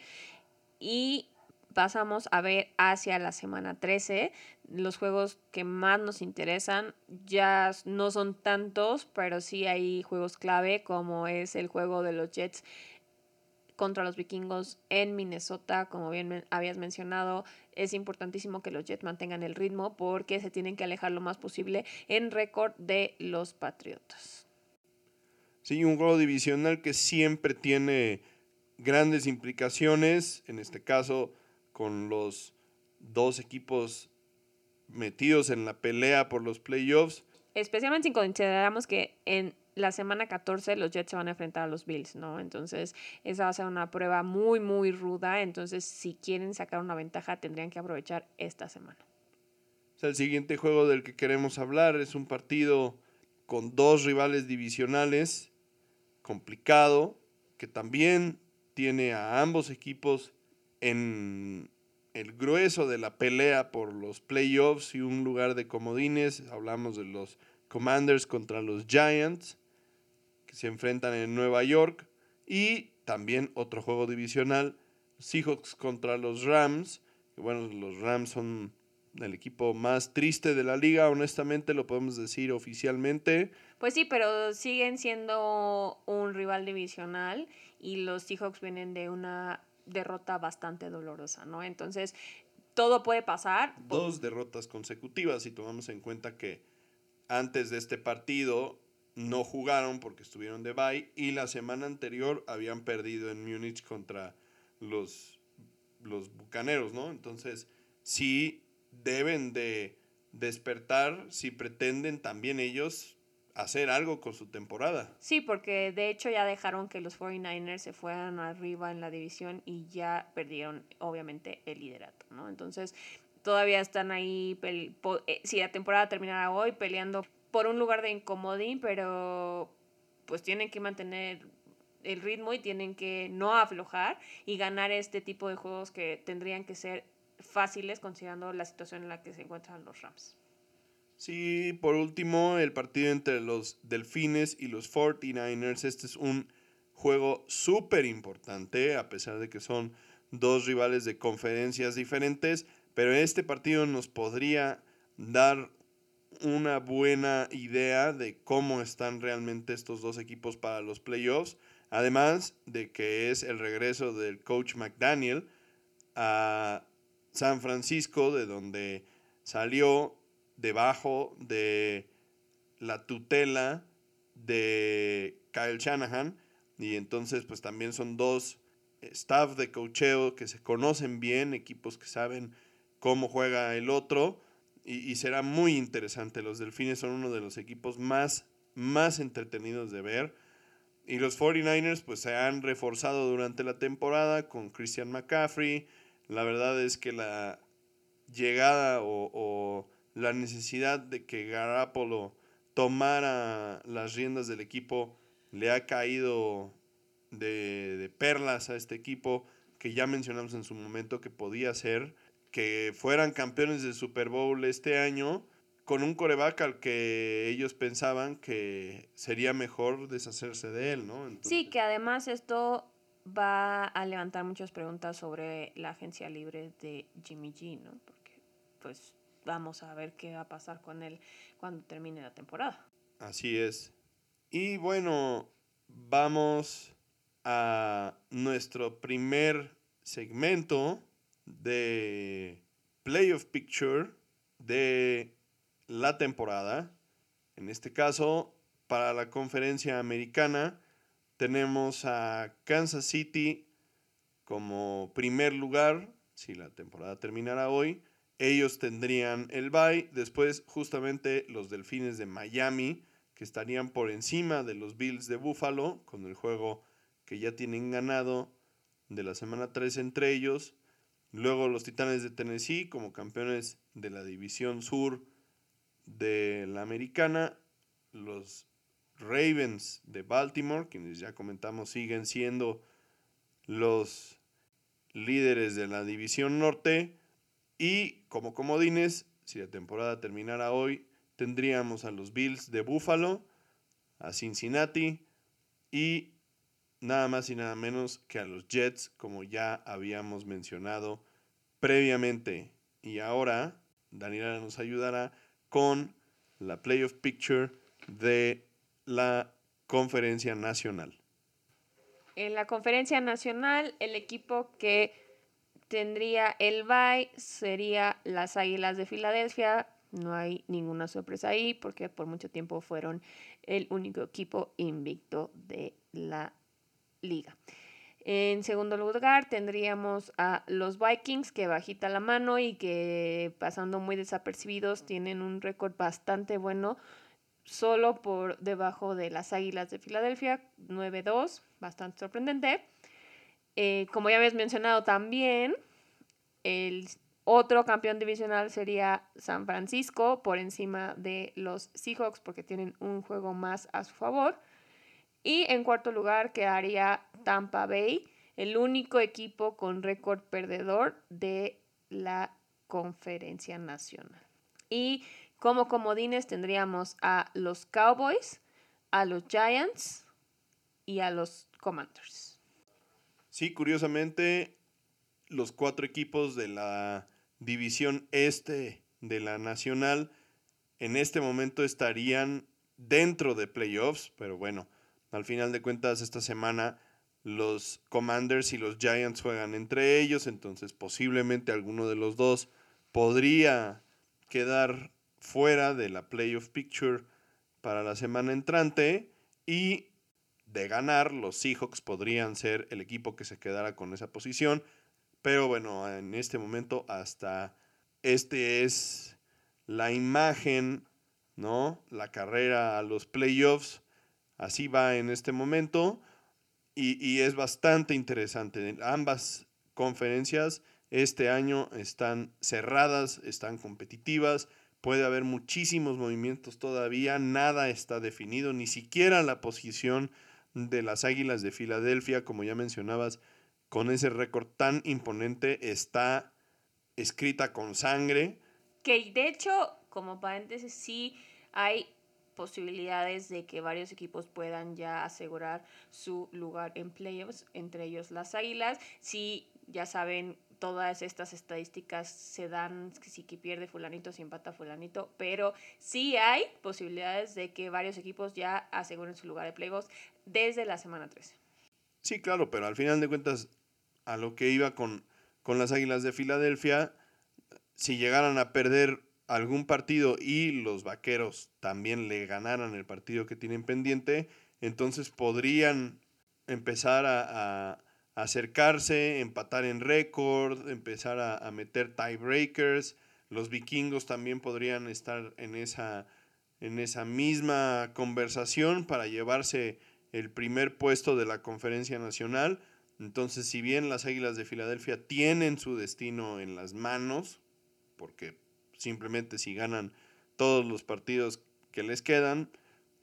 y pasamos a ver hacia la semana 13 los juegos que más nos interesan. Ya no son tantos, pero sí hay juegos clave como es el juego de los Jets contra los vikingos en Minnesota, como bien habías mencionado, es importantísimo que los Jets mantengan el ritmo porque se tienen que alejar lo más posible en récord de los Patriotas. Sí, un juego divisional que siempre tiene grandes implicaciones, en este caso con los dos equipos metidos en la pelea por los playoffs. Especialmente si consideramos que en la semana 14 los Jets se van a enfrentar a los Bills, ¿no? Entonces, esa va a ser una prueba muy, muy ruda. Entonces, si quieren sacar una ventaja, tendrían que aprovechar esta semana. el siguiente juego del que queremos hablar es un partido con dos rivales divisionales, complicado, que también tiene a ambos equipos en el grueso de la pelea por los playoffs y un lugar de comodines. Hablamos de los Commanders contra los Giants se enfrentan en Nueva York. Y también otro juego divisional, Seahawks contra los Rams. bueno, los Rams son el equipo más triste de la liga, honestamente lo podemos decir oficialmente. Pues sí, pero siguen siendo un rival divisional y los Seahawks vienen de una derrota bastante dolorosa, ¿no? Entonces, todo puede pasar. Dos derrotas consecutivas y tomamos en cuenta que antes de este partido no jugaron porque estuvieron de bye y la semana anterior habían perdido en Múnich contra los, los Bucaneros, ¿no? Entonces, sí deben de despertar si pretenden también ellos hacer algo con su temporada. Sí, porque de hecho ya dejaron que los 49ers se fueran arriba en la división y ya perdieron obviamente el liderato, ¿no? Entonces, todavía están ahí, eh, si la temporada terminara hoy, peleando por un lugar de incomodín, pero pues tienen que mantener el ritmo y tienen que no aflojar y ganar este tipo de juegos que tendrían que ser fáciles considerando la situación en la que se encuentran los Rams. Sí, por último, el partido entre los Delfines y los 49ers. Este es un juego súper importante, a pesar de que son dos rivales de conferencias diferentes, pero este partido nos podría dar una buena idea de cómo están realmente estos dos equipos para los playoffs. Además de que es el regreso del coach McDaniel a San Francisco, de donde salió debajo de la tutela de Kyle Shanahan. Y entonces pues también son dos staff de cocheo que se conocen bien, equipos que saben cómo juega el otro y, será muy interesante. Los Delfines son uno de los equipos más, más entretenidos de ver. Y los 49ers pues se han reforzado durante la temporada con Christian McCaffrey. La verdad es que la llegada o, la necesidad de que Garapolo tomara las riendas del equipo le ha caído de, de, perlas a este equipo que ya mencionamos en su momento que podía ser que fueran campeones del Super Bowl este año con un coreback al que ellos pensaban que sería mejor deshacerse de él, ¿no? Sí, que además esto va a levantar muchas preguntas sobre la agencia libre de Jimmy G, ¿no? Porque pues vamos a ver qué va a pasar con él cuando termine la temporada. Así es. Y bueno, vamos a nuestro primer segmento de Playoff Picture de la temporada. En este caso, para la conferencia americana, tenemos a Kansas City como primer lugar, si la temporada terminara hoy. Ellos tendrían el bye. Después, justamente los Delfines de Miami, que estarían por encima de los Bills de Buffalo, con el juego que ya tienen ganado de la semana 3 entre ellos. Luego los Titanes de Tennessee como campeones de la División Sur de la americana, los Ravens de Baltimore, quienes ya comentamos siguen siendo los líderes de la división norte. Y como comodines, si la temporada terminara hoy, tendríamos a los Bills de Buffalo, a Cincinnati y nada más y nada menos que a los Jets, como ya habíamos mencionado previamente. Y ahora Daniela nos ayudará con la Playoff Picture de la Conferencia Nacional. En la Conferencia Nacional, el equipo que tendría el bye sería las Águilas de Filadelfia. No hay ninguna sorpresa ahí porque por mucho tiempo fueron el único equipo invicto de la liga. En segundo lugar, tendríamos a los Vikings, que bajita la mano y que pasando muy desapercibidos tienen un récord bastante bueno, solo por debajo de las Águilas de Filadelfia, 9-2, bastante sorprendente. Eh, como ya habías mencionado también, el otro campeón divisional sería San Francisco por encima de los Seahawks porque tienen un juego más a su favor. Y en cuarto lugar quedaría Tampa Bay, el único equipo con récord perdedor de la conferencia nacional. Y como comodines tendríamos a los Cowboys, a los Giants y a los Commanders. Sí, curiosamente, los cuatro equipos de la división este de la nacional en este momento estarían dentro de playoffs, pero bueno, al final de cuentas, esta semana los Commanders y los Giants juegan entre ellos, entonces posiblemente alguno de los dos podría quedar fuera de la playoff picture para la semana entrante y de ganar los Seahawks podrían ser el equipo que se quedara con esa posición, pero bueno, en este momento hasta este es la imagen, ¿no? La carrera a los playoffs Así va en este momento y, es bastante interesante. Ambas conferencias este año están cerradas, están competitivas, puede haber muchísimos movimientos todavía, nada está definido, ni siquiera la posición de las Águilas de Filadelfia, como ya mencionabas, con ese récord tan imponente, está escrita con sangre. Que de hecho, como paréntesis, sí hay posibilidades de que varios equipos puedan ya asegurar su lugar en playoffs, entre ellos las Águilas. Si ya saben, todas estas estadísticas se dan si que pierde fulanito, si empata fulanito, pero sí hay posibilidades de que varios equipos ya aseguren su lugar de playoffs desde la semana 13. Sí, claro, pero al final de cuentas, a lo que iba con, con las Águilas de Filadelfia, si llegaran a perder algún partido y los vaqueros también le ganaran el partido que tienen pendiente, entonces podrían empezar a, acercarse, empatar en récord, empezar a, meter tiebreakers. Los vikingos también podrían estar en esa, en esa misma conversación para llevarse el primer puesto de la conferencia nacional. Entonces, si bien las Águilas de Filadelfia tienen su destino en las manos, porque simplemente si ganan todos los partidos que les quedan,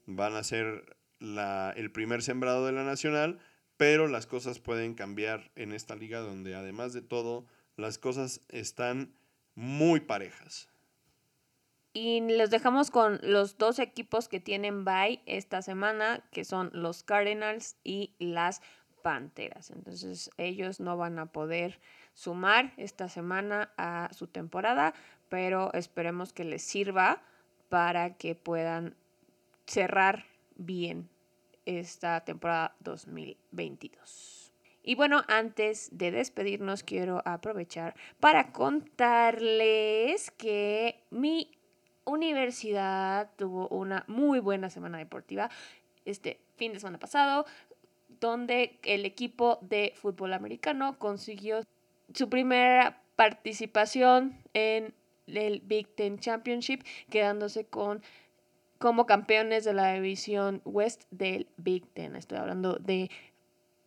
van a ser el primer sembrado de la nacional, pero las cosas pueden cambiar en esta liga donde además de todo las cosas están muy parejas. Y los dejamos con los dos equipos que tienen bye esta semana, que son los Cardinals y las Panteras. Entonces ellos no van a poder sumar esta semana a su temporada, pero esperemos que les sirva para que puedan cerrar bien esta temporada 2022. Y bueno, antes de despedirnos, quiero aprovechar para contarles que mi universidad tuvo una muy buena semana deportiva este fin de semana pasado, donde el equipo de fútbol americano consiguió su primera participación en el Big Ten Championship, quedándose con como campeones de la división West del Big Ten. Estoy hablando de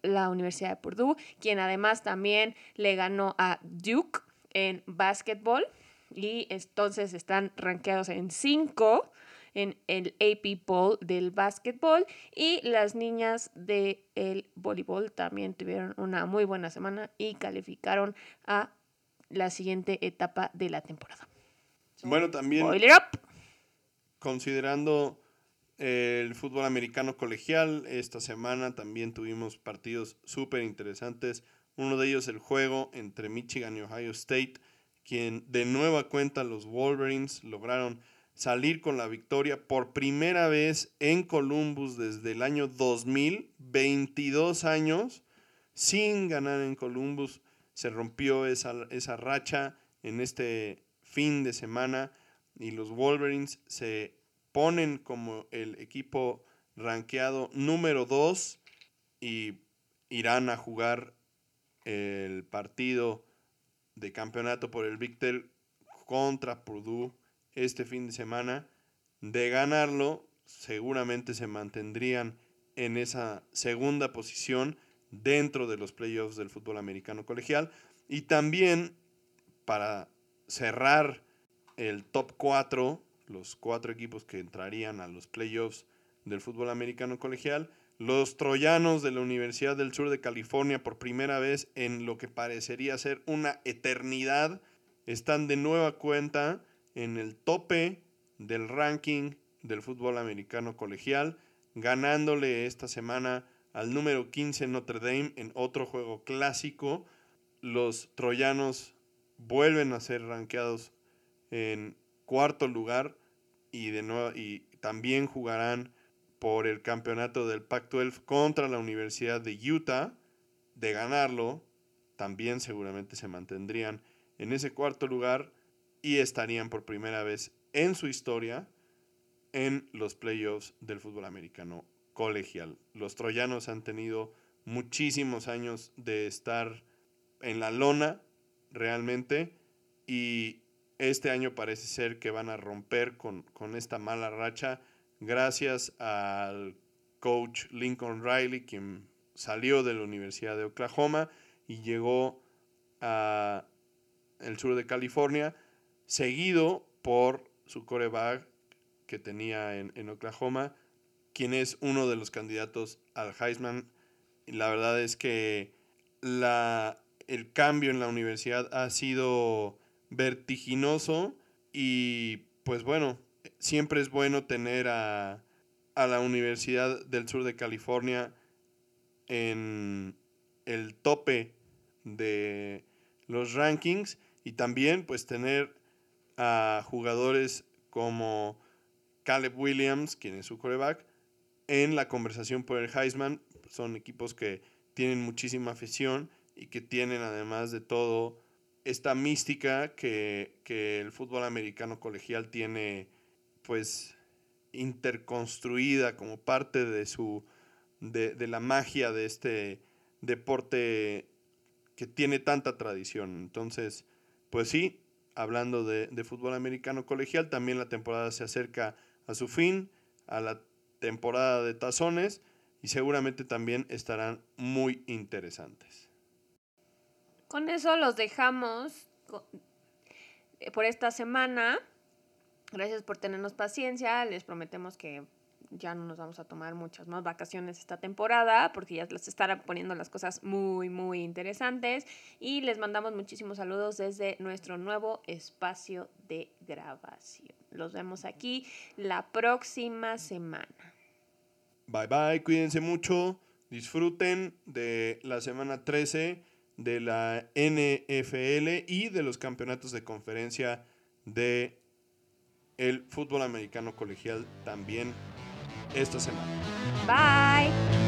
la Universidad de Purdue, quien además también le ganó a Duke en básquetbol y entonces están rankeados en 5 en el AP Poll del básquetbol y las niñas del el voleibol también tuvieron una muy buena semana y calificaron a la siguiente etapa de la temporada. Bueno, también considerando el fútbol americano colegial, esta semana también tuvimos partidos súper interesantes. Uno de ellos el juego entre Michigan y Ohio State, quien de nueva cuenta los Wolverines lograron salir con la victoria por primera vez en Columbus desde el año 2000, 22 años sin ganar en Columbus. Se rompió esa, esa racha en este fin de semana y los Wolverines se ponen como el equipo rankeado número 2 y irán a jugar el partido de campeonato por el Victor contra Purdue este fin de semana. De ganarlo, seguramente se mantendrían en esa segunda posición dentro de los playoffs del fútbol americano colegial. Y también para cerrar el top 4, los cuatro equipos que entrarían a los playoffs del fútbol americano colegial, los troyanos de la Universidad del Sur de California por primera vez en lo que parecería ser una eternidad están de nueva cuenta en el tope del ranking del fútbol americano colegial, ganándole esta semana al número 15 Notre Dame en otro juego clásico. Los troyanos vuelven a ser rankeados en cuarto lugar y, de nuevo, y también jugarán por el campeonato del Pac-12 contra la Universidad de Utah. De ganarlo, también seguramente se mantendrían en ese cuarto lugar y estarían por primera vez en su historia en los playoffs del fútbol americano colegial. Los troyanos han tenido muchísimos años de estar en la lona realmente y este año parece ser que van a romper con, con esta mala racha gracias al coach Lincoln Riley, quien salió de la Universidad de Oklahoma y llegó a el sur de California seguido por su coreback que tenía en, Oklahoma, quien es uno de los candidatos al Heisman. la verdad es que la, el cambio en la universidad ha sido vertiginoso y pues bueno, siempre es bueno tener a, a la Universidad del Sur de California en el tope de los rankings y también pues tener a jugadores como Caleb Williams, quien es su coreback, en la conversación por el Heisman. Son equipos que tienen muchísima afición y que tienen además de todo esta mística que, el fútbol americano colegial tiene pues interconstruida como parte de su de, de la magia de este deporte que tiene tanta tradición. Entonces, pues sí, hablando de, fútbol americano colegial, también la temporada se acerca a su fin, a la temporada de tazones y seguramente también estarán muy interesantes. Con eso los dejamos. eh, por esta semana. Gracias por tenernos paciencia. Les prometemos que ya no nos vamos a tomar muchas más vacaciones esta temporada porque ya les estarán poniendo las cosas muy, muy interesantes. Y les mandamos muchísimos saludos desde nuestro nuevo espacio de grabación. Los vemos aquí la próxima semana. Bye bye, cuídense mucho, disfruten de la semana 13 de la NFL y de los campeonatos de conferencia de el fútbol americano colegial también esta semana. Bye.